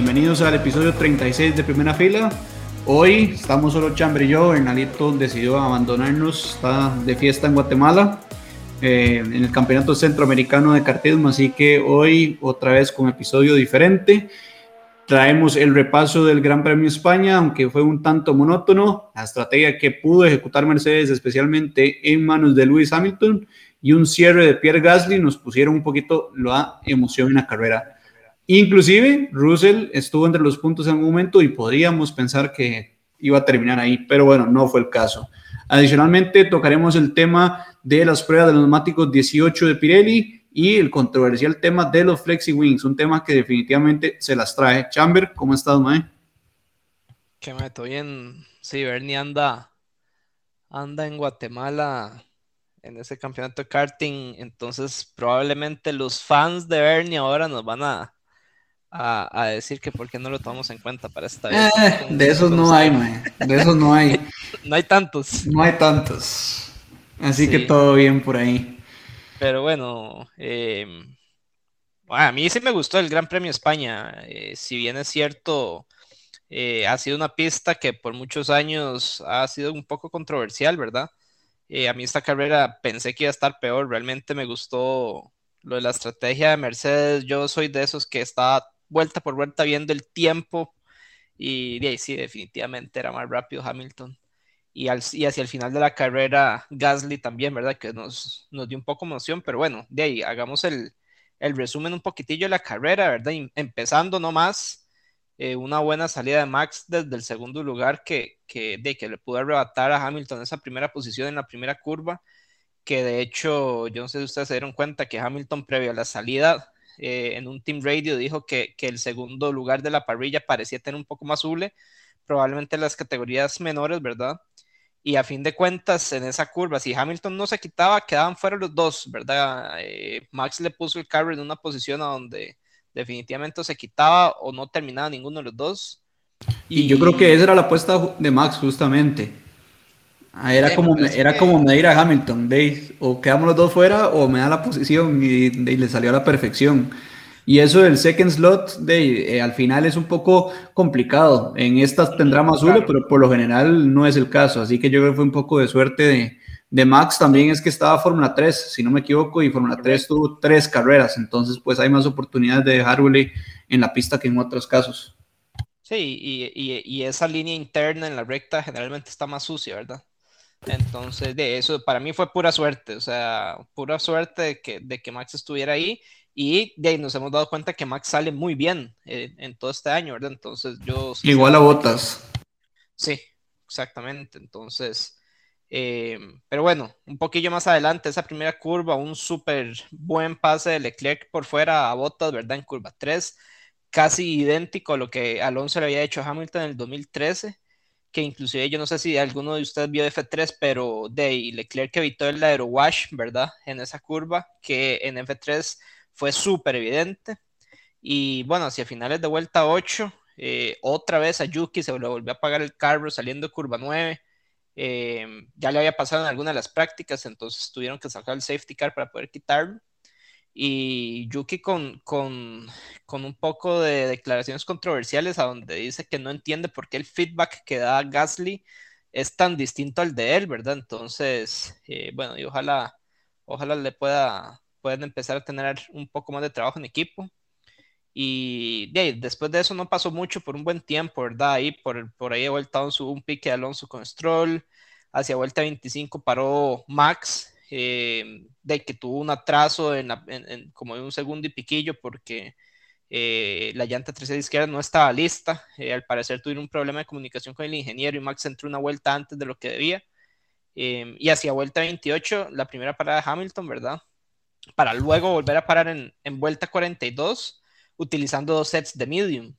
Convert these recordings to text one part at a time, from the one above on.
Bienvenidos al episodio 36 de Primera Fila. Hoy estamos solo Chambre y yo, Bernalito decidió abandonarnos, está de fiesta en Guatemala, eh, en el Campeonato Centroamericano de Cartismo, así que hoy otra vez con episodio diferente. Traemos el repaso del Gran Premio España, aunque fue un tanto monótono, la estrategia que pudo ejecutar Mercedes, especialmente en manos de Lewis Hamilton, y un cierre de Pierre Gasly nos pusieron un poquito la emoción en la carrera. Inclusive, Russell estuvo entre los puntos en un momento y podríamos pensar que iba a terminar ahí, pero bueno, no fue el caso. Adicionalmente, tocaremos el tema de las pruebas de los neumáticos 18 de Pirelli y el controversial tema de los Flexi Wings, un tema que definitivamente se las trae. Chamber, ¿cómo estás, Mae? Que me estoy en. Sí, Bernie anda, anda en Guatemala en ese campeonato de karting, entonces probablemente los fans de Bernie ahora nos van a a, decir que por qué no lo tomamos en cuenta para esta vez. Eh, de esos no hay, man. De esos no hay. no hay tantos. No hay tantos. Así que todo bien por ahí. Pero bueno, em, a mí sí me gustó el Gran Premio España. Eh, si bien es cierto, eh, ha sido una pista que por muchos años ha sido un poco controversial, ¿verdad? a mí esta carrera pensé que iba a estar peor. Realmente me gustó lo de la estrategia de Mercedes. Yo soy de esos que está vuelta por vuelta viendo el tiempo y de ahí sí, definitivamente era más rápido Hamilton. Y, al, y hacia el final de la carrera, Gasly también, ¿verdad? Que nos, nos dio un poco emoción, pero bueno, de ahí hagamos el, el resumen un poquitillo de la carrera, ¿verdad? empezando nomás, eh, una buena salida de Max desde el segundo lugar que, que, de, que le pudo arrebatar a Hamilton esa primera posición en la primera curva, que de hecho, yo no sé si ustedes se dieron cuenta que Hamilton previo a la salida eh, en un team radio dijo que, que, el segundo lugar de la parrilla parecía tener un poco más hule, probablemente las categorías menores, ¿verdad? Y a fin de cuentas, en esa curva, si Hamilton no se quitaba, quedaban fuera los dos, ¿verdad? Eh, Max le puso el carro en una posición a donde definitivamente se quitaba o no terminaba ninguno de los dos. Y, y yo creo que esa era la apuesta de Max, justamente Ah, era, como, era como medir a Hamilton, ¿veis? O quedamos los dos fuera o me da la posición y, le salió a la perfección. Y eso del second slot, de, eh, al final es un poco complicado. En estas tendrá más uno, pero por lo general no es el caso. Así que yo creo que fue un poco de suerte de, de Max. También es que estaba Fórmula 3, si no me equivoco, y Fórmula 3 tuvo tres carreras. Entonces, pues hay más oportunidades de dejarle en la pista que en otros casos. Sí, y, y, y esa línea interna en la recta generalmente está más sucia, ¿verdad? Entonces, de eso para mí fue pura suerte, o sea, pura suerte de que, de que Max estuviera ahí y de ahí nos hemos dado cuenta que Max sale muy bien eh, en todo este año, ¿verdad? Entonces, yo... Igual a Botas. Sí, exactamente. Entonces, eh, pero bueno, un poquillo más adelante, esa primera curva, un súper buen pase de Leclerc por fuera a Botas, ¿verdad? En curva 3, casi idéntico a lo que Alonso le había hecho a Hamilton en el 2013 que inclusive yo no sé si alguno de ustedes vio F3, pero de Leclerc evitó el aerowash, ¿verdad? En esa curva, que en F3 fue súper evidente. Y bueno, hacia finales de vuelta 8, eh, otra vez a Yuki se volvió a pagar el carro saliendo curva 9. Eh, ya le había pasado en alguna de las prácticas, entonces tuvieron que sacar el safety car para poder quitarlo y Yuki con, con, con, un poco de declaraciones controversiales a donde dice que no entiende por qué el feedback que da Gasly es tan distinto al de él, ¿verdad? Entonces, eh, bueno, y ojalá, ojalá le pueda, puedan empezar a tener un poco más de trabajo en equipo. Y después de eso no pasó mucho por un buen tiempo, ¿verdad? Ahí por, por ahí de vuelta un pique de Alonso con Stroll, hacia vuelta 25 paró Max eh, de que tuvo un atraso en, como de un segundo y piquillo porque eh, la llanta trasera izquierda no estaba lista. Eh, al parecer tuvieron un problema de comunicación con el ingeniero y Max entró una vuelta antes de lo que debía. y hacia vuelta 28, la primera parada de Hamilton, ¿verdad? Para luego volver a parar en, en vuelta 42 utilizando dos sets de medium.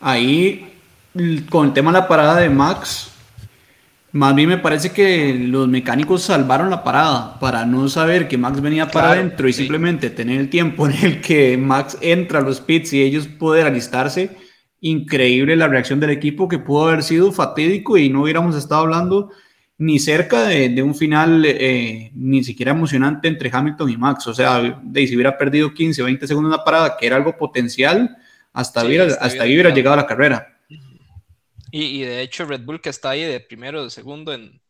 Ahí, con el tema de la parada de Max, más bien me parece que los mecánicos salvaron la parada para no saber que Max venía para adentro y simplemente tener el tiempo en el que Max entra a los pits y ellos poder alistarse. Increíble la reacción del equipo que pudo haber sido fatídico y no hubiéramos estado hablando ni cerca de, un final eh, ni siquiera emocionante entre Hamilton y Max. O sea, de, si hubiera perdido 15 o 20 segundos en la parada, que era algo potencial, hasta, hubiera, hasta ahí hubiera llegado a la carrera. Y, de hecho Red Bull que está ahí de primero o de segundo en,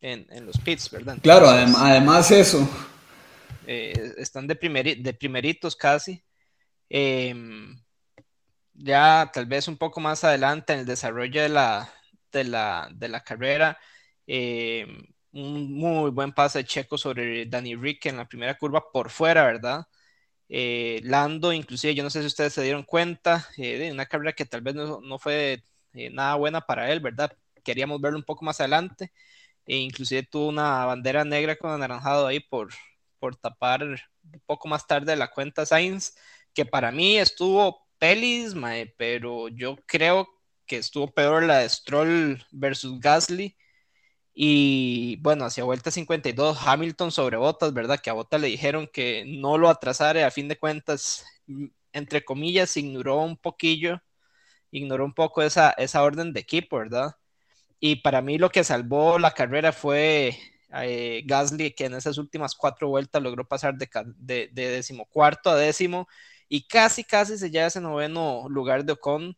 los pits, ¿verdad? claro, además eso. Eh, están de, de primeritos casi. Em, ya tal vez un poco más adelante en el desarrollo de la, de la, de la carrera, em, un muy buen pase de Checo sobre Danny Rick en la primera curva por fuera, ¿verdad? Eh, Lando, inclusive, yo no sé si ustedes se dieron cuenta eh, de una carrera que tal vez no, no fue eh, nada buena para él, ¿verdad? Queríamos verlo un poco más adelante. E inclusive tuvo una bandera negra con anaranjado ahí por, por tapar un poco más tarde la cuenta Sainz, que para mí estuvo pelis, pero yo creo que estuvo peor la de Stroll versus Gasly. Y bueno, hacia vuelta 52, Hamilton sobre Botas, ¿verdad? Que a Botas le dijeron que no lo atrasara, a fin de cuentas, entre comillas, ignoró un poquillo ignoró un poco esa, esa orden de equipo, ¿verdad? Y para mí lo que salvó la carrera fue eh, Gasly, que en esas últimas cuatro vueltas logró pasar de, de, de decimocuarto a décimo y casi, casi se lleva ese noveno lugar de Ocon.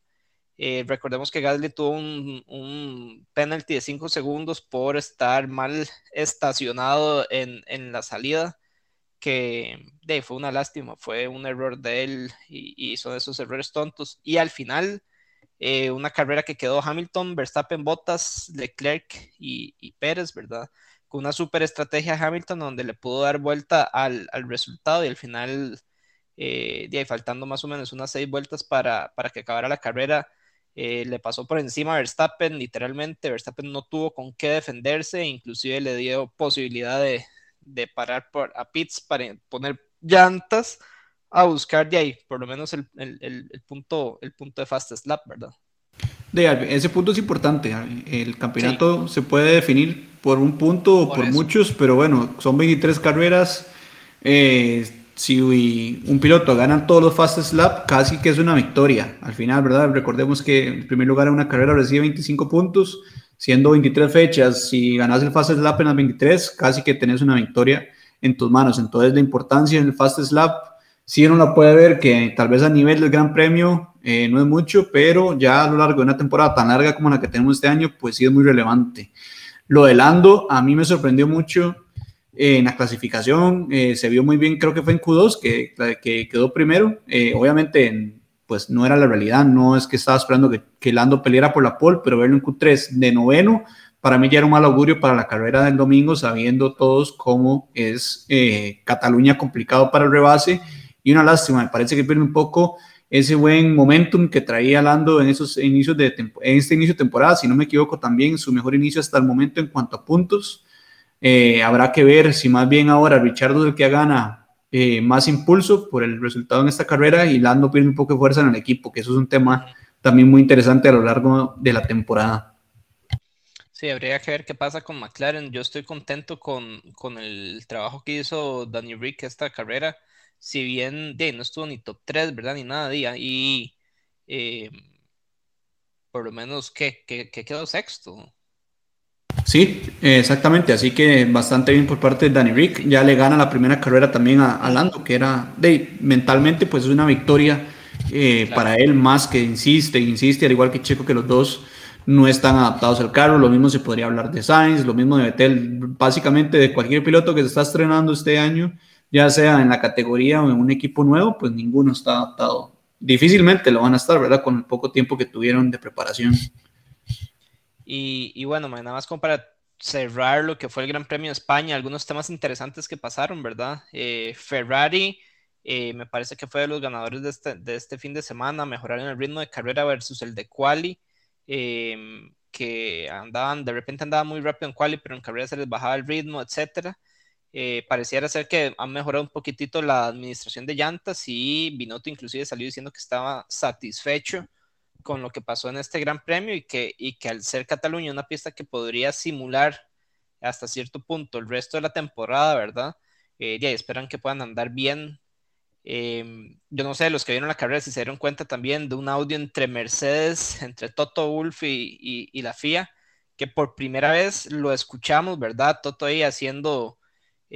Eh, recordemos que Gasly tuvo un, un, penalty de cinco segundos por estar mal estacionado en, en la salida, que fue una lástima, fue un error de él y, y son esos errores tontos. Y al final eh, una carrera que quedó Hamilton, Verstappen, Bottas, Leclerc y, Pérez, ¿verdad? Con una super estrategia Hamilton donde le pudo dar vuelta al, resultado y al final, eh, faltando más o menos unas seis vueltas para, para que acabara la carrera, eh, le pasó por encima a Verstappen, literalmente, Verstappen no tuvo con qué defenderse, inclusive le dio posibilidad de, de parar por, a pits para poner llantas a buscar de ahí, por lo menos el, punto, el punto de fast slap, ¿verdad? De, ese punto es importante. El campeonato se puede definir por un punto o por, muchos, pero bueno, son 23 carreras. Eh, si un piloto gana todos los fast slap, casi que es una victoria. Al final, ¿verdad? Recordemos que en primer lugar en una carrera recibe 25 puntos, siendo 23 fechas. Si ganas el fast slap en las 23, casi que tenés una victoria en tus manos. Entonces, la importancia en el fast slap sí uno la puede ver que tal vez a nivel del Gran Premio eh, no es mucho, pero ya a lo largo de una temporada tan larga como la que tenemos este año, pues sí es muy relevante. Lo de Lando a mí me sorprendió mucho eh, en la clasificación, eh, se vio muy bien, creo que fue en Q2 que, que quedó primero, obviamente pues no era la realidad, no es que estaba esperando que, que Lando peleara por la pole, pero verlo en Q3 de noveno, para mí ya era un mal augurio para la carrera del domingo, sabiendo todos cómo es Cataluña complicado para el rebase y una lástima, me parece que pierde un poco ese buen momentum que traía Lando en esos inicios de en este inicio de temporada, si no me equivoco también su mejor inicio hasta el momento en cuanto a puntos. Eh, habrá que ver si más bien ahora Richardo es el que gana eh, más impulso por el resultado en esta carrera y Lando pierde un poco de fuerza en el equipo, que eso es un tema también muy interesante a lo largo de la temporada. Sí, habría que ver qué pasa con McLaren. Yo estoy contento con, con el trabajo que hizo Danny Rick esta carrera si bien de, no estuvo ni top 3, ¿verdad? Ni nada, día, y eh, por lo menos que, quedó sexto. Sí, exactamente, así que bastante bien por parte de Danny Rick, ya le gana la primera carrera también a, Lando, que era de mentalmente pues es una victoria eh, para él más que insiste, insiste, al igual que Checo que los dos no están adaptados al carro, lo mismo se podría hablar de Sainz, lo mismo de Vettel, básicamente de cualquier piloto que se está estrenando este año, ya sea en la categoría o en un equipo nuevo, pues ninguno está adaptado. Difícilmente lo van a estar, ¿verdad? Con el poco tiempo que tuvieron de preparación. Y, bueno, nada más como para cerrar lo que fue el Gran Premio de España, algunos temas interesantes que pasaron, ¿verdad? Eh, Ferrari eh, me parece que fue de los ganadores de este, de este fin de semana, mejoraron el ritmo de carrera versus el de quali, em, que andaban, de repente andaban muy rápido en quali, pero en carrera se les bajaba el ritmo, etcétera. Eh, pareciera ser que han mejorado un poquitito la administración de llantas y Binotto inclusive salió diciendo que estaba satisfecho con lo que pasó en este Gran Premio y que, y que al ser Cataluña una pista que podría simular hasta cierto punto el resto de la temporada, ¿verdad? Eh, ya esperan que puedan andar bien. Em, yo no sé, los que vieron la carrera si se dieron cuenta también de un audio entre Mercedes, entre Toto Wolf y, y la FIA, que por primera vez lo escuchamos, ¿verdad? Toto ahí haciendo,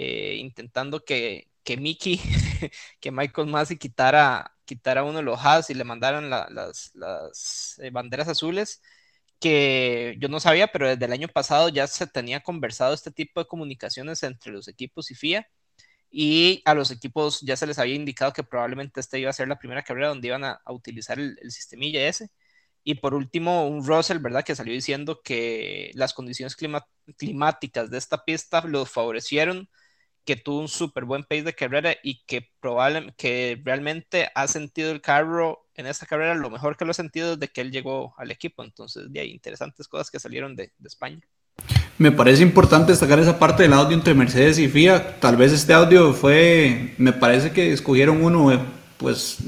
eh, intentando que, que Mickey, que Michael Massey quitara, quitara uno de los has y le mandaran las, las eh, banderas azules, que yo no sabía, pero desde el año pasado ya se tenía conversado este tipo de comunicaciones entre los equipos y FIA. Y a los equipos ya se les había indicado que probablemente esta iba a ser la primera carrera donde iban a, utilizar el, el sistemilla ese. Y por último, un Russell, ¿verdad? Que salió diciendo que las condiciones climáticas de esta pista los favorecieron, que tuvo un súper buen pace de carrera y que, probablemente, que realmente ha sentido el carro en esta carrera lo mejor que lo ha sentido desde que él llegó al equipo. Entonces, de ahí interesantes cosas que salieron de, de España. Me parece importante destacar esa parte del audio entre Mercedes y FIA. Tal vez este audio fue, me parece que escogieron uno, eh, pues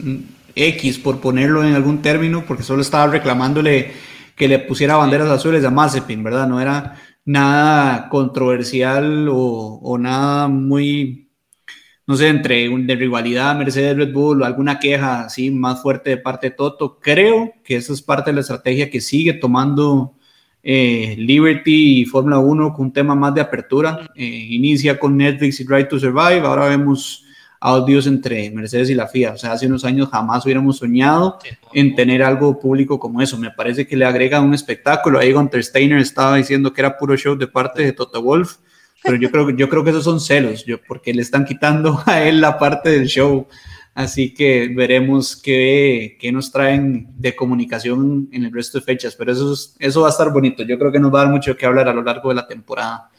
X, por ponerlo en algún término, porque solo estaba reclamándole que le pusiera banderas azules a Mazepin, ¿verdad? No era nada controversial o, nada muy, no sé, entre de rivalidad Mercedes-Red Bull o alguna queja así más fuerte de parte de Toto. Creo que esa es parte de la estrategia que sigue tomando eh, Liberty y Fórmula 1 con un tema más de apertura. Eh, inicia con Netflix y Drive to Survive, ahora vemos audios entre Mercedes y la FIA. O sea, hace unos años jamás hubiéramos soñado en tener algo público como eso. Me parece que le agrega un espectáculo. Ahí Gunter Steiner estaba diciendo que era puro show de parte de Toto Wolf, pero yo creo, yo creo que esos son celos, yo, porque le están quitando a él la parte del show. Así que veremos qué, qué nos traen de comunicación en el resto de fechas, pero eso, eso va a estar bonito. Yo creo que nos va a dar mucho que hablar a lo largo de la temporada.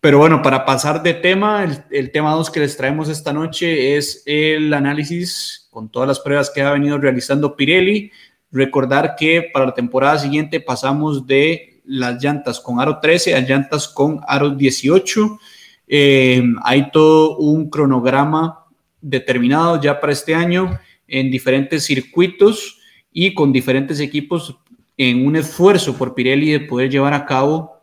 Pero bueno, para pasar de tema, el, tema 2 que les traemos esta noche es el análisis con todas las pruebas que ha venido realizando Pirelli. Recordar que para la temporada siguiente pasamos de las llantas con aro 13 a llantas con aro 18. Eh, hay todo un cronograma determinado ya para este año en diferentes circuitos y con diferentes equipos en un esfuerzo por Pirelli de poder llevar a cabo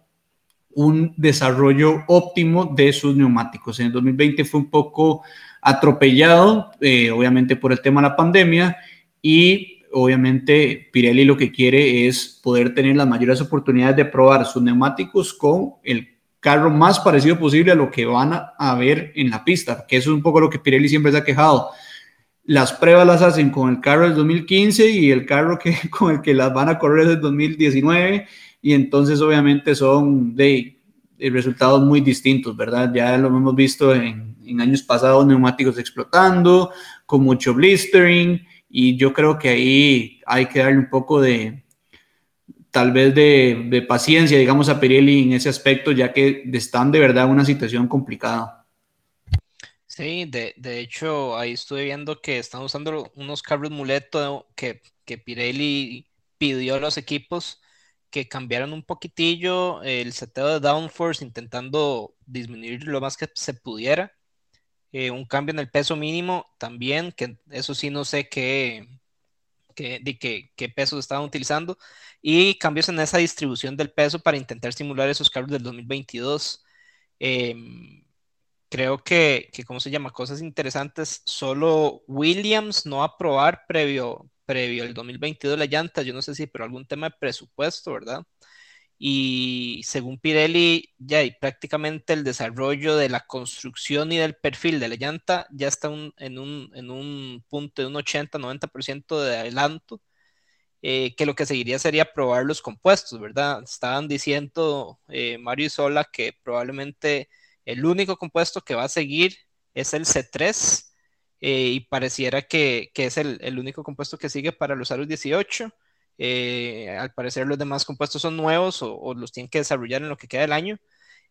un desarrollo óptimo de sus neumáticos. En el 2020 fue un poco atropellado, eh, obviamente por el tema de la pandemia, y obviamente Pirelli lo que quiere es poder tener las mayores oportunidades de probar sus neumáticos con el carro más parecido posible a lo que van a, ver en la pista, que eso es un poco lo que Pirelli siempre se ha quejado. Las pruebas las hacen con el carro del 2015 y el carro que, con el que las van a correr es del 2019 y entonces obviamente son de, resultados muy distintos, ¿verdad? Ya lo hemos visto en, años pasados, neumáticos explotando, con mucho blistering, y yo creo que ahí hay que darle un poco de, tal vez de, paciencia, digamos, a Pirelli en ese aspecto, ya que están de verdad en una situación complicada. Sí, de, hecho, ahí estuve viendo que están usando unos carros muleto que, que Pirelli pidió a los equipos que cambiaron un poquitillo el seteo de downforce intentando disminuir lo más que se pudiera. Eh, un cambio en el peso mínimo también, que eso sí no sé qué, qué, de qué, qué pesos estaban utilizando. Y cambios en esa distribución del peso para intentar simular esos carros del 2022. Em, creo que, que, ¿cómo se llama? Cosas interesantes. Solo Williams no aprobar previo, previo al 2022 la llanta, yo no sé si pero algún tema de presupuesto, ¿verdad? Y según Pirelli, ya y prácticamente el desarrollo de la construcción y del perfil de la llanta ya está en, un, en un punto de un 80-90% de adelanto, eh, que lo que seguiría sería probar los compuestos, ¿verdad? Estaban diciendo eh, Mario y Sola que probablemente el único compuesto que va a seguir es el C3 eh, y pareciera que, que es el, el, único compuesto que sigue para los aros 18. Eh, al parecer los demás compuestos son nuevos o, los tienen que desarrollar en lo que queda del año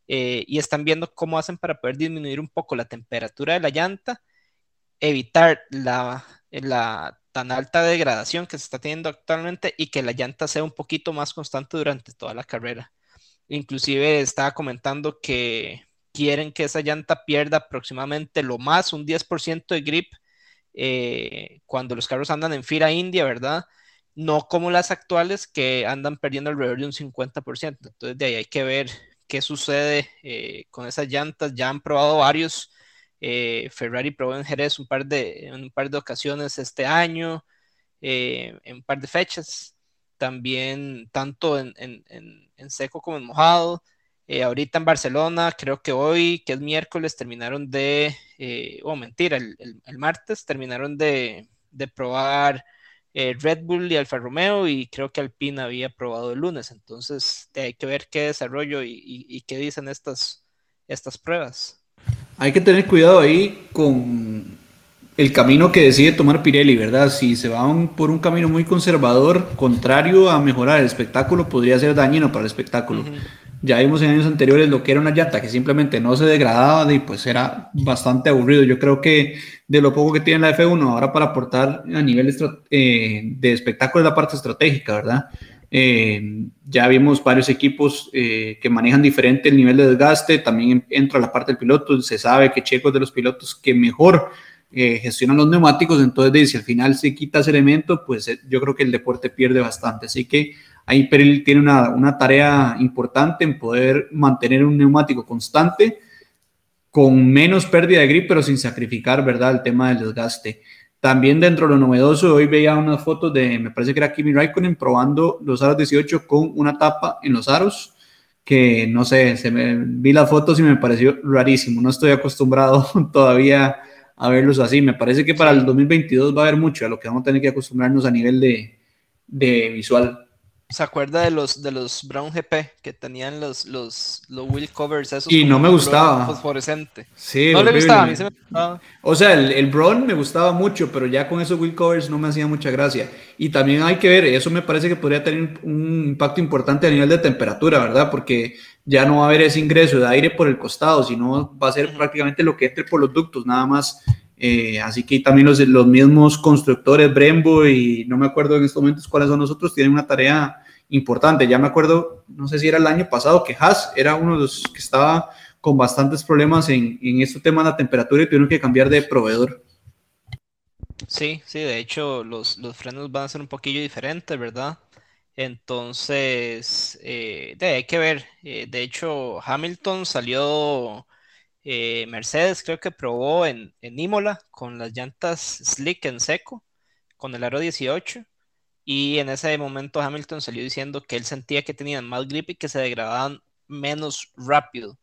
eh, y están viendo cómo hacen para poder disminuir un poco la temperatura de la llanta, evitar la, la tan alta degradación que se está teniendo actualmente y que la llanta sea un poquito más constante durante toda la carrera. Inclusive estaba comentando que quieren que esa llanta pierda aproximadamente lo más un 10% de grip eh, cuando los carros andan en fila india, ¿verdad? No como las actuales que andan perdiendo alrededor de un 50%. Entonces de ahí hay que ver qué sucede eh, con esas llantas. Ya han probado varios. Eh, Ferrari probó en Jerez un par de, en un par de ocasiones este año, en un par de fechas. también tanto en, seco como en mojado. Eh, ahorita en Barcelona, creo que hoy, que es miércoles, terminaron de, eh, o oh, mentira, el, martes terminaron de, probar eh, Red Bull y Alfa Romeo y creo que Alpine había probado el lunes. Entonces hay que ver qué desarrollo y, qué dicen estas, estas pruebas. Hay que tener cuidado ahí con el camino que decide tomar Pirelli, ¿verdad? Si se van por un camino muy conservador, contrario a mejorar el espectáculo, podría ser dañino para el espectáculo. Ya vimos en años anteriores lo que era una llanta que simplemente no se degradaba y pues era bastante aburrido. Yo creo que de lo poco que tiene la F1 ahora para aportar a nivel eh, de espectáculo es la parte estratégica, ¿verdad? Eh, ya vimos varios equipos eh, que manejan diferente el nivel de desgaste, también entra la parte del piloto, se sabe que Checo es de los pilotos que mejor gestionan los neumáticos, entonces si al final se quita ese elemento, pues yo creo que el deporte pierde bastante, así que Ahí Pirelli tiene una, una, tarea importante en poder mantener un neumático constante con menos pérdida de grip, pero sin sacrificar, ¿verdad?, el tema del desgaste. También dentro de lo novedoso, hoy veía unas fotos de, me parece que era Kimi Raikkonen probando los aros 18 con una tapa en los aros, que no sé, se me, vi las fotos y me pareció rarísimo. No estoy acostumbrado todavía a verlos así. Me parece que para el 2022 va a haber mucho a lo que vamos a tener que acostumbrarnos a nivel de, de visual. ¿Se acuerda de los de los Brown GP que tenían los, los, los wheel covers? Esos y no me gustaba. Fosforescente. Sí, no le gustaba, a mí se me gustaba. O sea, el, el Brown me gustaba mucho, pero ya con esos wheel covers no me hacía mucha gracia. Y también hay que ver, eso me parece que podría tener un impacto importante a nivel de temperatura, ¿verdad? Porque ya no va a haber ese ingreso de aire por el costado, sino va a ser prácticamente lo que entre por los ductos, nada más. Eh, así que también los, los mismos constructores, Brembo y no me acuerdo en estos momentos cuáles son nosotros, tienen una tarea importante. Ya me acuerdo, no sé si era el año pasado, que Haas era uno de los que estaba con bastantes problemas en, en este tema de la temperatura y tuvieron que cambiar de proveedor. Sí, sí, de hecho los, los frenos van a ser un poquillo diferentes, ¿verdad? Entonces, eh, hay que ver. Eh, de hecho, Hamilton salió, eh, Mercedes creo que probó en, en Imola con las llantas slick en seco, con el aro 18. Y en ese momento Hamilton salió diciendo que él sentía que tenían más grip y que se degradaban menos rápido.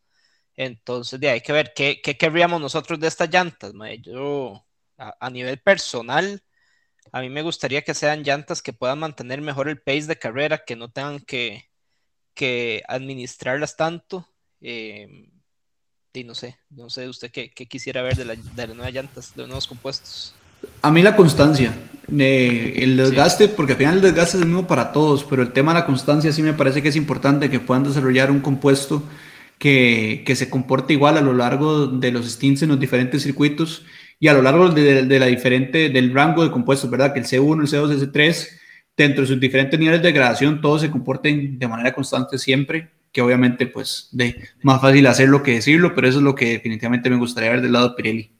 Entonces, de hay que ver qué, qué querríamos nosotros de estas llantas. Yo, a, nivel personal, a mí me gustaría que sean llantas que puedan mantener mejor el pace de carrera, que no tengan que, que administrarlas tanto. Em, y no sé, no sé usted qué, qué quisiera ver de, la, de las nuevas llantas, de los nuevos compuestos. A mí la constancia, el desgaste, porque al final el desgaste es el mismo para todos, pero el tema de la constancia sí me parece que es importante que puedan desarrollar un compuesto que, que se comporte igual a lo largo de los stints en los diferentes circuitos y a lo largo de, de, la diferente, del rango de compuestos, ¿verdad? Que el C1, el C2, el C3, dentro de sus diferentes niveles de degradación, todos se comporten de manera constante siempre, que obviamente pues de más fácil hacerlo que decirlo, pero eso es lo que definitivamente me gustaría ver del lado de Pirelli.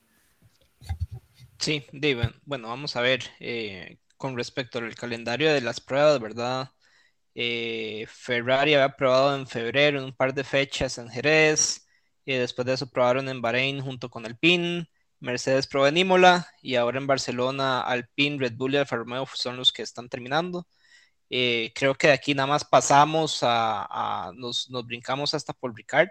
Sí, David, bueno, vamos a ver eh, con respecto al calendario de las pruebas, ¿verdad? Eh, Ferrari había probado en febrero en un par de fechas en Jerez, y después de eso probaron en Bahrein junto con Alpine, Mercedes probó en Imola y ahora en Barcelona Alpine, Red Bull y Alfa Romeo son los que están terminando. Eh, creo que de aquí nada más pasamos a, nos, nos, brincamos hasta Paul Ricard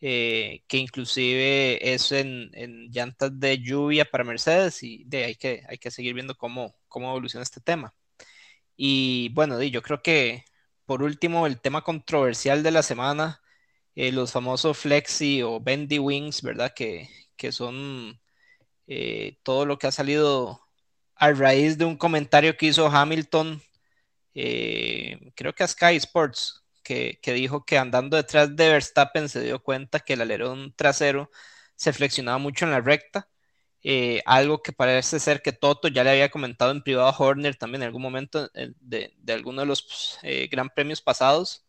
eh, que inclusive es en, llantas de lluvia para Mercedes y de, hay, que, hay que seguir viendo cómo, cómo evoluciona este tema. Y bueno, yo creo que por último el tema controversial de la semana, eh, los famosos flexi o bendy wings, ¿verdad? Que, que son eh, todo lo que ha salido a raíz de un comentario que hizo Hamilton, creo que a Sky Sports, que, dijo que andando detrás de Verstappen se dio cuenta que el alerón trasero se flexionaba mucho en la recta. Eh, algo que parece ser que Toto ya le había comentado en privado a Horner también en algún momento eh, de, de alguno de los eh, gran premios pasados.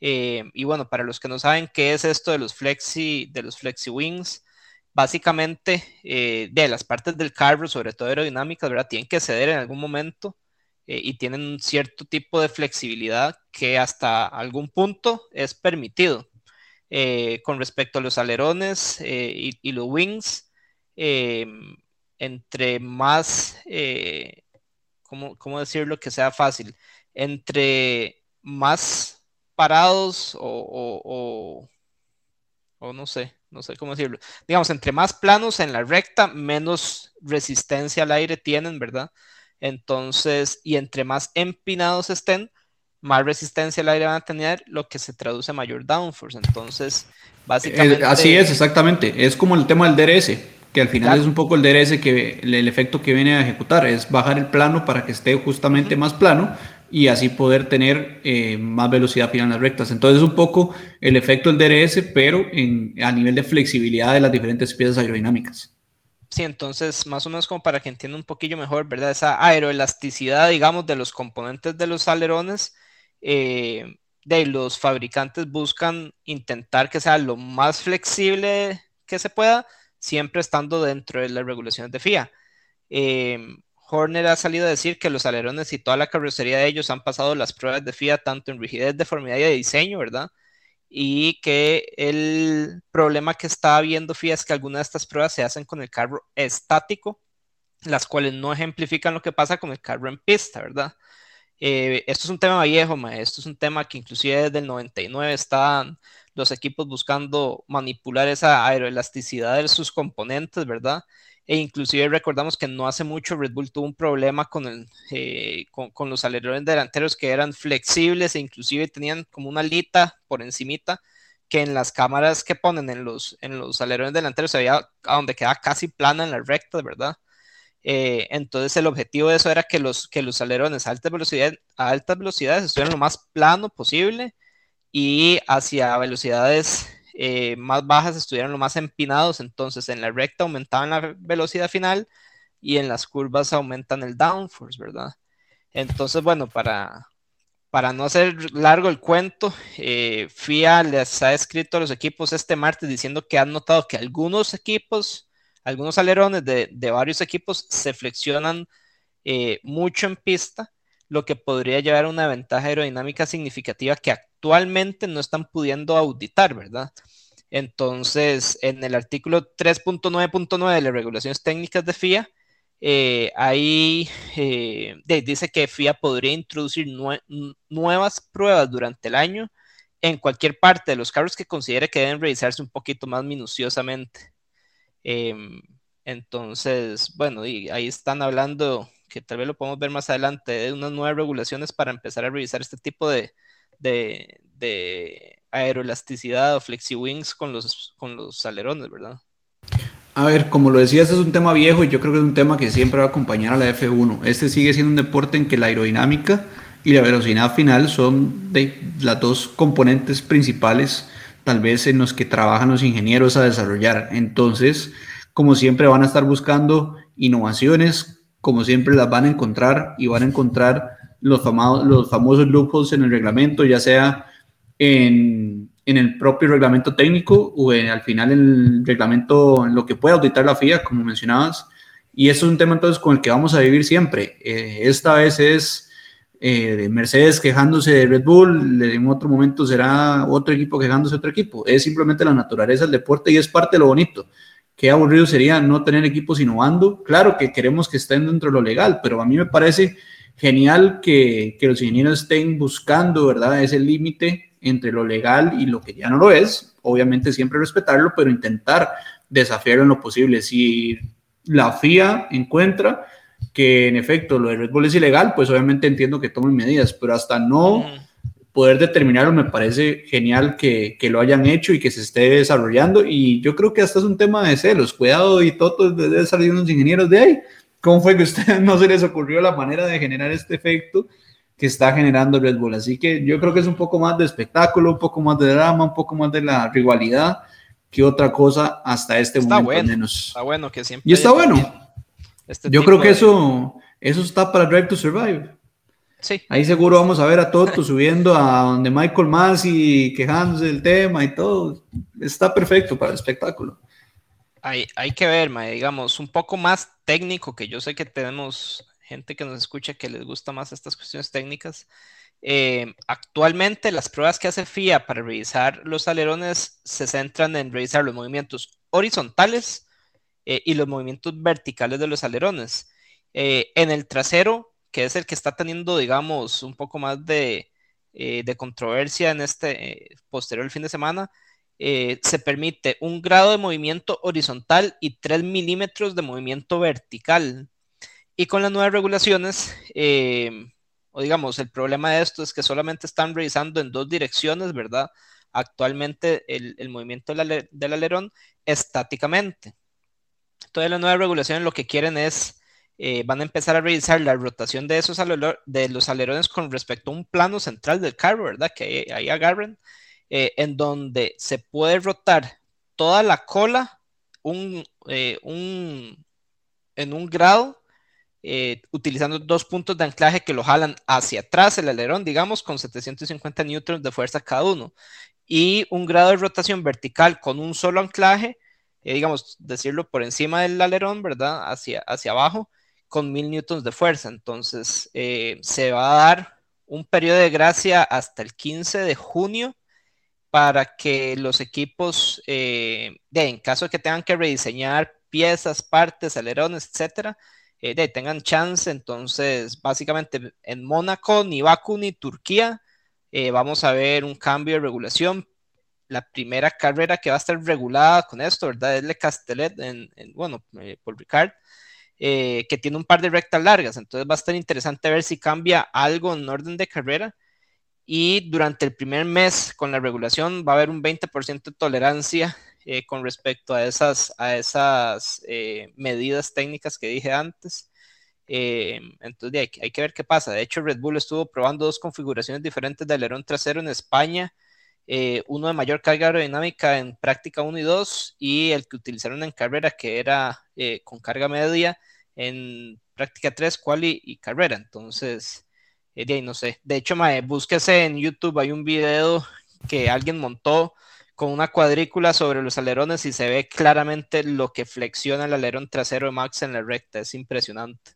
y bueno, para los que no saben qué es esto de los flexi, de los flexi wings, básicamente de las partes del carro, sobre todo aerodinámicas, ¿verdad? Tienen que ceder en algún momento eh, y tienen un cierto tipo de flexibilidad que hasta algún punto es permitido. Eh, con respecto a los alerones eh, y, los wings, entre más, ¿cómo, ¿cómo, decirlo que sea fácil? entre más parados o, o, no sé, no sé cómo decirlo. Digamos, entre más planos en la recta, menos resistencia al aire tienen, ¿verdad? Entonces, y entre más empinados estén, más resistencia al aire van a tener, lo que se traduce a mayor downforce. Entonces, básicamente... Eh, así es, exactamente. Es como el tema del DRS, que al final es un poco el DRS que el efecto que viene a ejecutar, es bajar el plano para que esté justamente más plano y así poder tener eh, más velocidad final en las rectas. Entonces, un poco el efecto del DRS, pero en, a nivel de flexibilidad de las diferentes piezas aerodinámicas. Sí, entonces, más o menos como para que entienda un poquillo mejor, ¿verdad? Esa aeroelasticidad, digamos, de los componentes de los alerones eh, de los fabricantes buscan intentar que sea lo más flexible que se pueda, siempre estando dentro de las regulaciones de FIA. Eh, Horner ha salido a decir que los alerones y toda la carrocería de ellos han pasado las pruebas de FIA tanto en rigidez, deformidad y de diseño, ¿verdad? Y que el problema que está viendo FIA es que algunas de estas pruebas se hacen con el carro estático, las cuales no ejemplifican lo que pasa con el carro en pista, ¿verdad? Eh, esto es un tema viejo, esto es un tema que inclusive desde el 99 están los equipos buscando manipular esa aeroelasticidad de sus componentes, ¿verdad? E inclusive recordamos que no hace mucho Red Bull tuvo un problema con, el, eh, con, los alerones delanteros que eran flexibles e inclusive tenían como una alita por encimita que en las cámaras que ponen en los, en los alerones delanteros se veía a donde queda casi plana en la recta, ¿verdad? Eh, entonces el objetivo de eso era que los, que los alerones a alta velocidad, a altas velocidades estuvieran lo más plano posible y hacia velocidades eh, más bajas estuvieran lo más empinados. Entonces en la recta aumentaban la velocidad final y en las curvas aumentan el downforce, ¿verdad? Entonces, bueno, para, para no hacer largo el cuento, eh, FIA les ha escrito a los equipos este martes diciendo que han notado que algunos equipos algunos alerones de, varios equipos se flexionan eh, mucho en pista, lo que podría llevar a una ventaja aerodinámica significativa que actualmente no están pudiendo auditar, ¿verdad? Entonces, en el artículo 3.9.9 de las regulaciones técnicas de FIA, eh, ahí eh, dice que FIA podría introducir nuevas pruebas durante el año en cualquier parte de los carros que considere que deben revisarse un poquito más minuciosamente. Em, entonces, bueno, y ahí están hablando, que tal vez lo podemos ver más adelante, de unas nuevas regulaciones para empezar a revisar este tipo de, de, de aeroelasticidad o flexi-wings con los, con los alerones, ¿verdad? A ver, como lo decías, es un tema viejo y yo creo que es un tema que siempre va a acompañar a la F1. Este sigue siendo un deporte en que la aerodinámica y la velocidad final son de las dos componentes principales tal vez en los que trabajan los ingenieros a desarrollar. Entonces, como siempre, van a estar buscando innovaciones, como siempre las van a encontrar y van a encontrar los, famosos, los famosos loopholes en el reglamento, ya sea en, en el propio reglamento técnico o al final en el reglamento, en lo que puede auditar la FIA, como mencionabas. Y eso es un tema entonces con el que vamos a vivir siempre. Eh, esta vez es eh, de Mercedes quejándose de Red Bull, en otro momento será otro equipo quejándose de otro equipo. Es simplemente la naturaleza del deporte y es parte de lo bonito. Qué aburrido sería no tener equipos innovando. Claro que queremos que estén dentro de lo legal, pero a mí me parece genial que, que los ingenieros estén buscando, ¿verdad? Ese límite entre lo legal y lo que ya no lo es. Obviamente siempre respetarlo, pero intentar desafiarlo en lo posible. Si la FIA encuentra que en efecto lo de Red Bull es ilegal, pues obviamente entiendo que tomen medidas, pero hasta no poder determinarlo me parece genial que, que, lo hayan hecho y que se esté desarrollando y yo creo que hasta es un tema de celos, cuidado y todo debe salir unos ingenieros de ahí. ¿Cómo fue que a ustedes no se les ocurrió la manera de generar este efecto que está generando Red Bull? Así que yo creo que es un poco más de espectáculo, un poco más de drama, un poco más de la rivalidad que otra cosa hasta este está momento bueno, menos. Está bueno que siempre. Y está bueno. Este Yo creo que eso, eso está para Drive to Survive. Sí. Ahí seguro vamos a ver a Toto subiendo a donde Michael Masi quejándose del tema y todo. Está perfecto para el espectáculo. Hay, hay que ver, digamos, un poco más técnico, que yo sé que tenemos gente que nos escucha que les gusta más estas cuestiones técnicas. Eh, actualmente las pruebas que hace FIA para revisar los alerones se centran en revisar los movimientos horizontales eh, y los movimientos verticales de los alerones. Eh, en el trasero, que es el que está teniendo, digamos, un poco más de, eh, controversia en este eh, posterior fin de semana, eh, se permite un grado de movimiento horizontal y 3 milímetros de movimiento vertical. Y con las nuevas regulaciones, o digamos, el problema de esto es que solamente están revisando en dos direcciones, ¿verdad? Actualmente el, movimiento del alerón estáticamente. Entonces las nuevas regulaciones lo que quieren es eh, van a empezar a revisar la rotación de, esos de los alerones con respecto a un plano central del carro, ¿verdad? Que ahí, agarren, eh, en donde se puede rotar toda la cola eh, en un grado, utilizando dos puntos de anclaje que lo jalan hacia atrás el alerón, digamos, con 750 newtons de fuerza cada uno, y un grado de rotación vertical con un solo anclaje, digamos, decirlo por encima del alerón, ¿verdad? Hacia, hacia abajo, con mil newtons de fuerza. Entonces, eh, se va a dar un periodo de gracia hasta el 15 de junio para que los equipos, eh, de, en caso que tengan que rediseñar piezas, partes, alerones, etcétera, eh, de, tengan chance. Entonces, básicamente en Mónaco, ni Baku, ni Turquía, vamos a ver un cambio de regulación. La primera carrera que va a estar regulada con esto, ¿verdad? Es Le Castellet, en, bueno, por Ricard. Eh, que tiene un par de rectas largas, entonces va a estar interesante ver si cambia algo en orden de carrera. Y durante el primer mes con la regulación va a haber un 20% de tolerancia eh, con respecto a esas, a esas eh, medidas técnicas que dije antes. entonces hay, hay, que ver qué pasa. De hecho, Red Bull estuvo probando dos configuraciones diferentes de alerón trasero en España. Uno de mayor carga aerodinámica en práctica 1 y 2 y el que utilizaron en carrera que era con carga media en práctica 3, quali y carrera. Entonces, eh, de no sé. De hecho, mae, búsquese en YouTube, hay un video que alguien montó con una cuadrícula sobre los alerones y se ve claramente lo que flexiona el alerón trasero de Max en la recta. Es impresionante.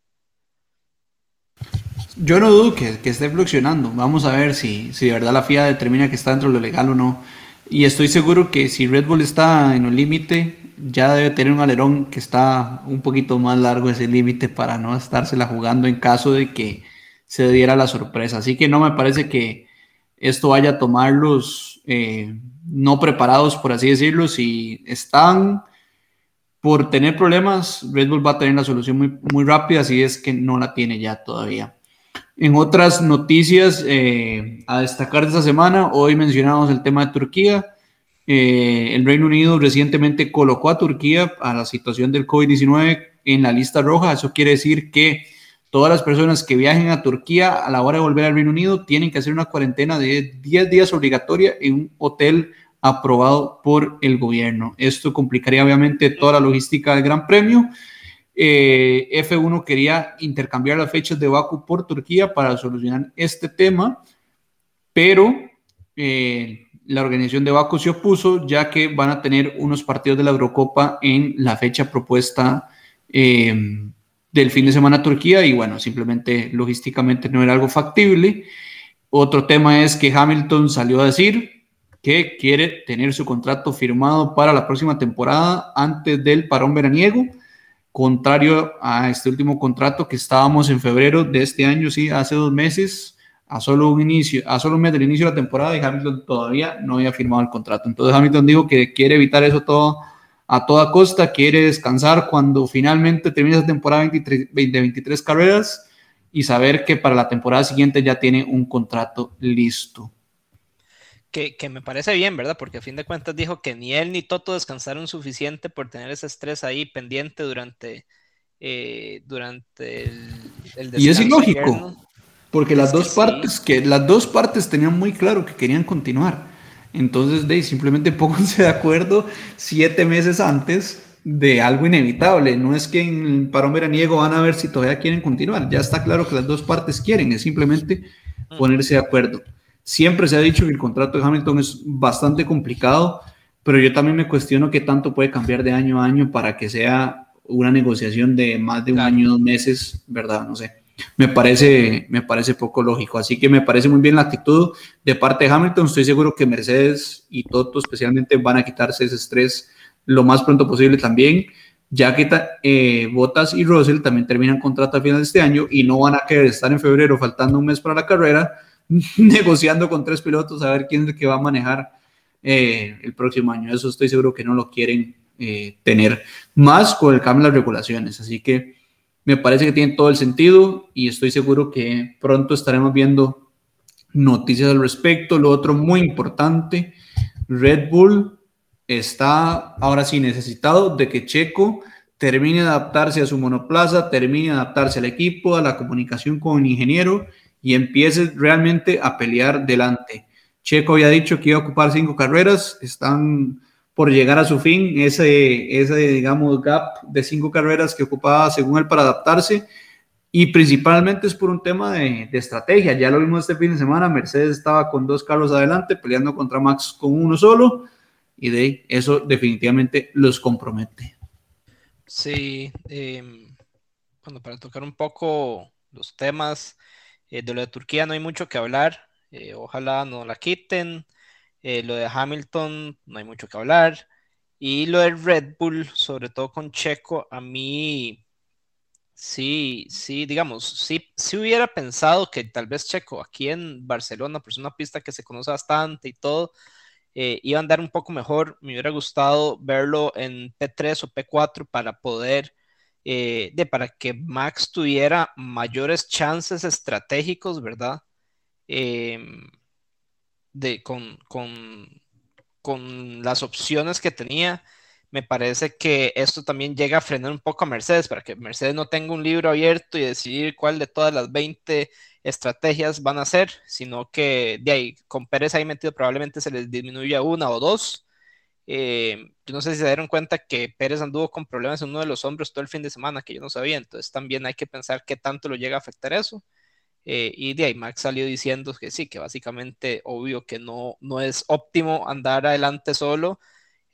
Yo no dudo que, esté flexionando. Vamos a ver si, si de verdad la FIA determina que está dentro de lo legal o no. Y estoy seguro que si Red Bull está en un límite, ya debe tener un alerón que está un poquito más largo ese límite para no estársela jugando en caso de que se diera la sorpresa. Así que no me parece que esto vaya a tomarlos eh, no preparados, por así decirlo. Si están por tener problemas, Red Bull va a tener la solución muy, muy rápida, si es que no la tiene ya todavía. En otras noticias eh, a destacar de esta semana, hoy mencionamos el tema de Turquía. Eh, el Reino Unido recientemente colocó a Turquía a la situación del COVID-19 en la lista roja. Eso quiere decir que todas las personas que viajen a Turquía a la hora de volver al Reino Unido tienen que hacer una cuarentena de 10 días obligatoria en un hotel aprobado por el gobierno. Esto complicaría obviamente toda la logística del Gran Premio. Eh, F1 quería intercambiar las fechas de Baku por Turquía para solucionar este tema, pero eh, la organización de Baku se opuso ya que van a tener unos partidos de la Eurocopa en la fecha propuesta eh, del fin de semana Turquía y bueno, simplemente logísticamente no era algo factible. Otro tema es que Hamilton salió a decir que quiere tener su contrato firmado para la próxima temporada antes del parón veraniego, contrario a este último contrato que estábamos en febrero de este año, sí, hace dos meses, a solo un inicio, a solo un mes del inicio de la temporada y Hamilton todavía no había firmado el contrato. Entonces Hamilton dijo que quiere evitar eso todo a toda costa, quiere descansar cuando finalmente termine esa temporada 23, de 23 carreras y saber que para la temporada siguiente ya tiene un contrato listo. Que, que, me parece bien, ¿verdad? Porque a fin de cuentas dijo que ni él ni Toto descansaron suficiente por tener ese estrés ahí pendiente durante, eh, durante el, el Y es ilógico. Porque las dos partes, que las dos partes tenían muy claro que querían continuar. Entonces, de simplemente pónganse de acuerdo siete meses antes de algo inevitable. No es que en el parón veraniego van a ver si todavía quieren continuar. Ya está claro que las dos partes quieren, es simplemente mm. ponerse de acuerdo. Siempre se ha dicho que el contrato de Hamilton es bastante complicado, pero yo también me cuestiono qué tanto puede cambiar de año a año para que sea una negociación de más de un año, dos meses, ¿verdad? No sé me parece, me parece poco lógico. Así que me parece muy bien la actitud de parte de Hamilton. Estoy seguro que Mercedes y Toto especialmente van a quitarse ese estrés lo más pronto posible también. ya que eh, Bottas y Russell también terminan contrato a final de este año y no van a querer estar en febrero faltando un mes para la carrera negociando con tres pilotos a ver quién es el que va a manejar eh, el próximo año. Eso estoy seguro que no lo quieren eh, tener más con el cambio de las regulaciones. Así que me parece que tiene todo el sentido y estoy seguro que pronto estaremos viendo noticias al respecto. Lo otro muy importante, Red Bull está ahora sí necesitado de que Checo termine de adaptarse a su monoplaza, termine de adaptarse al equipo, a la comunicación con el ingeniero y empiece realmente a pelear delante. Checo había dicho que iba a ocupar cinco carreras, están por llegar a su fin ese, ese digamos, gap de cinco carreras que ocupaba según él para adaptarse y principalmente es por un tema de, de, estrategia. Ya lo vimos este fin de semana, Mercedes estaba con dos carros adelante peleando contra Max con uno solo y de eso definitivamente los compromete. Sí, eh, bueno, para tocar un poco los temas, eh, de lo de Turquía no hay mucho que hablar. Eh, ojalá no la quiten. Eh, lo de Hamilton no hay mucho que hablar. Y lo de Red Bull, sobre todo con Checo, a mí sí, sí, digamos, sí, sí hubiera pensado que tal vez Checo aquí en Barcelona, pues una pista que se conoce bastante y todo, iba a andar un poco mejor. Me hubiera gustado verlo en P3 o P4 para poder eh, de para que Max tuviera mayores chances estratégicos, ¿verdad? Em, de, con, con, con, las opciones que tenía, me parece que esto también llega a frenar un poco a Mercedes, para que Mercedes no tenga un libro abierto y decidir cuál de todas las 20 estrategias van a ser, sino que de ahí, con Pérez ahí metido probablemente se les disminuya una o dos eh, yo no sé si se dieron cuenta que Pérez anduvo con problemas en uno de los hombros todo el fin de semana, que yo no sabía, entonces también hay que pensar qué tanto lo llega a afectar eso. Eh, y de ahí Max salió diciendo que sí, que básicamente obvio que no, no es óptimo andar adelante solo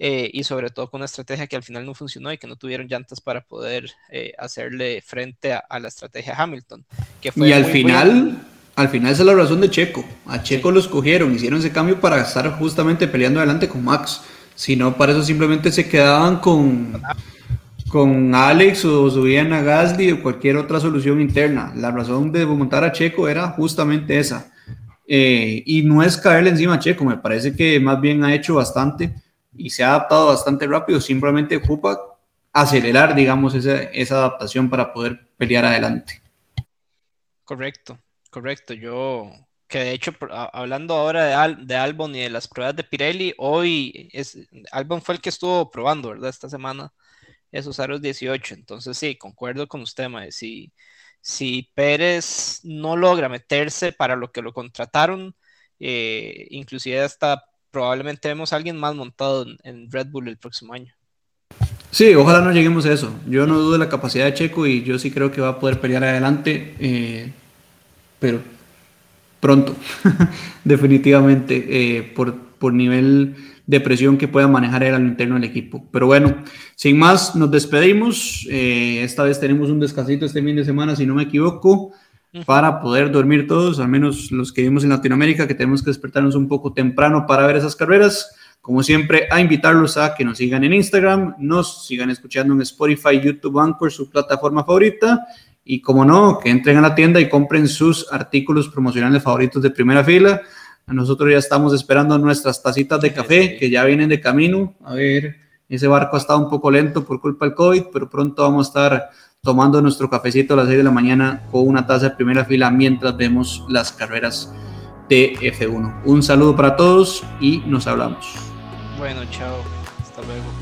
eh, y sobre todo con una estrategia que al final no funcionó y que no tuvieron llantas para poder hacerle frente a, la estrategia Hamilton. Que y al final, al final esa es la razón de Checo. A Checo lo escogieron, hicieron ese cambio para estar justamente peleando adelante con Max. Si no, para eso simplemente se quedaban con, con Alex o subían a Gasly o cualquier otra solución interna. La razón de montar a Checo era justamente esa. Eh, y no es caerle encima a Checo, me parece que más bien ha hecho bastante y se ha adaptado bastante rápido. Simplemente ocupa acelerar, digamos, esa, esa adaptación para poder pelear adelante. Correcto, correcto. Yo que de hecho, hablando ahora de, Al, de Albon y de las pruebas de Pirelli, hoy es, Albon fue el que estuvo probando, ¿verdad? Esta semana esos aros 18. Entonces, sí, concuerdo con usted, Mae. Si, si Pérez no logra meterse para lo que lo contrataron, eh, inclusive hasta probablemente vemos a alguien más montado en, Red Bull el próximo año. Sí, ojalá no lleguemos a eso. Yo no dudo de la capacidad de Checo y yo sí creo que va a poder pelear adelante, eh, pero pronto, definitivamente, eh, por, por nivel de presión que pueda manejar él al interno del equipo. Pero bueno, sin más, nos despedimos. Eh, esta vez tenemos un descansito este fin de semana, si no me equivoco, para poder dormir todos, al menos los que vivimos en Latinoamérica, que tenemos que despertarnos un poco temprano para ver esas carreras. Como siempre, a invitarlos a que nos sigan en Instagram, nos sigan escuchando en Spotify, YouTube, Anchor, su plataforma favorita y como no, que entren a la tienda y compren sus artículos promocionales favoritos de primera fila. Nosotros ya estamos esperando nuestras tacitas de café que ya vienen de camino. A ver, ese barco ha estado un poco lento por culpa del COVID, pero pronto vamos a estar tomando nuestro cafecito a las 6 de la mañana con una taza de primera fila mientras vemos las carreras de F1. Un saludo para todos y nos hablamos. Bueno, chao. Hasta luego.